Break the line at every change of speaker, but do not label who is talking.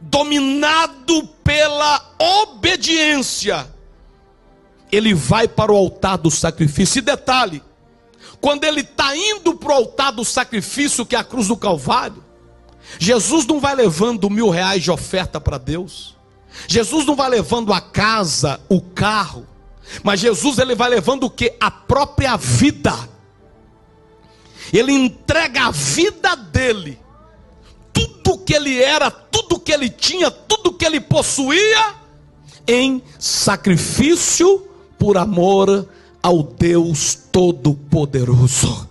dominado pela obediência, ele vai para o altar do sacrifício. E detalhe: quando ele está indo para o altar do sacrifício, que é a cruz do Calvário, Jesus não vai levando mil reais de oferta para Deus. Jesus não vai levando a casa, o carro, mas Jesus ele vai levando o que? A própria vida. Ele entrega a vida dele, tudo que ele era, que ele tinha, tudo que ele possuía, em sacrifício por amor ao Deus Todo-Poderoso.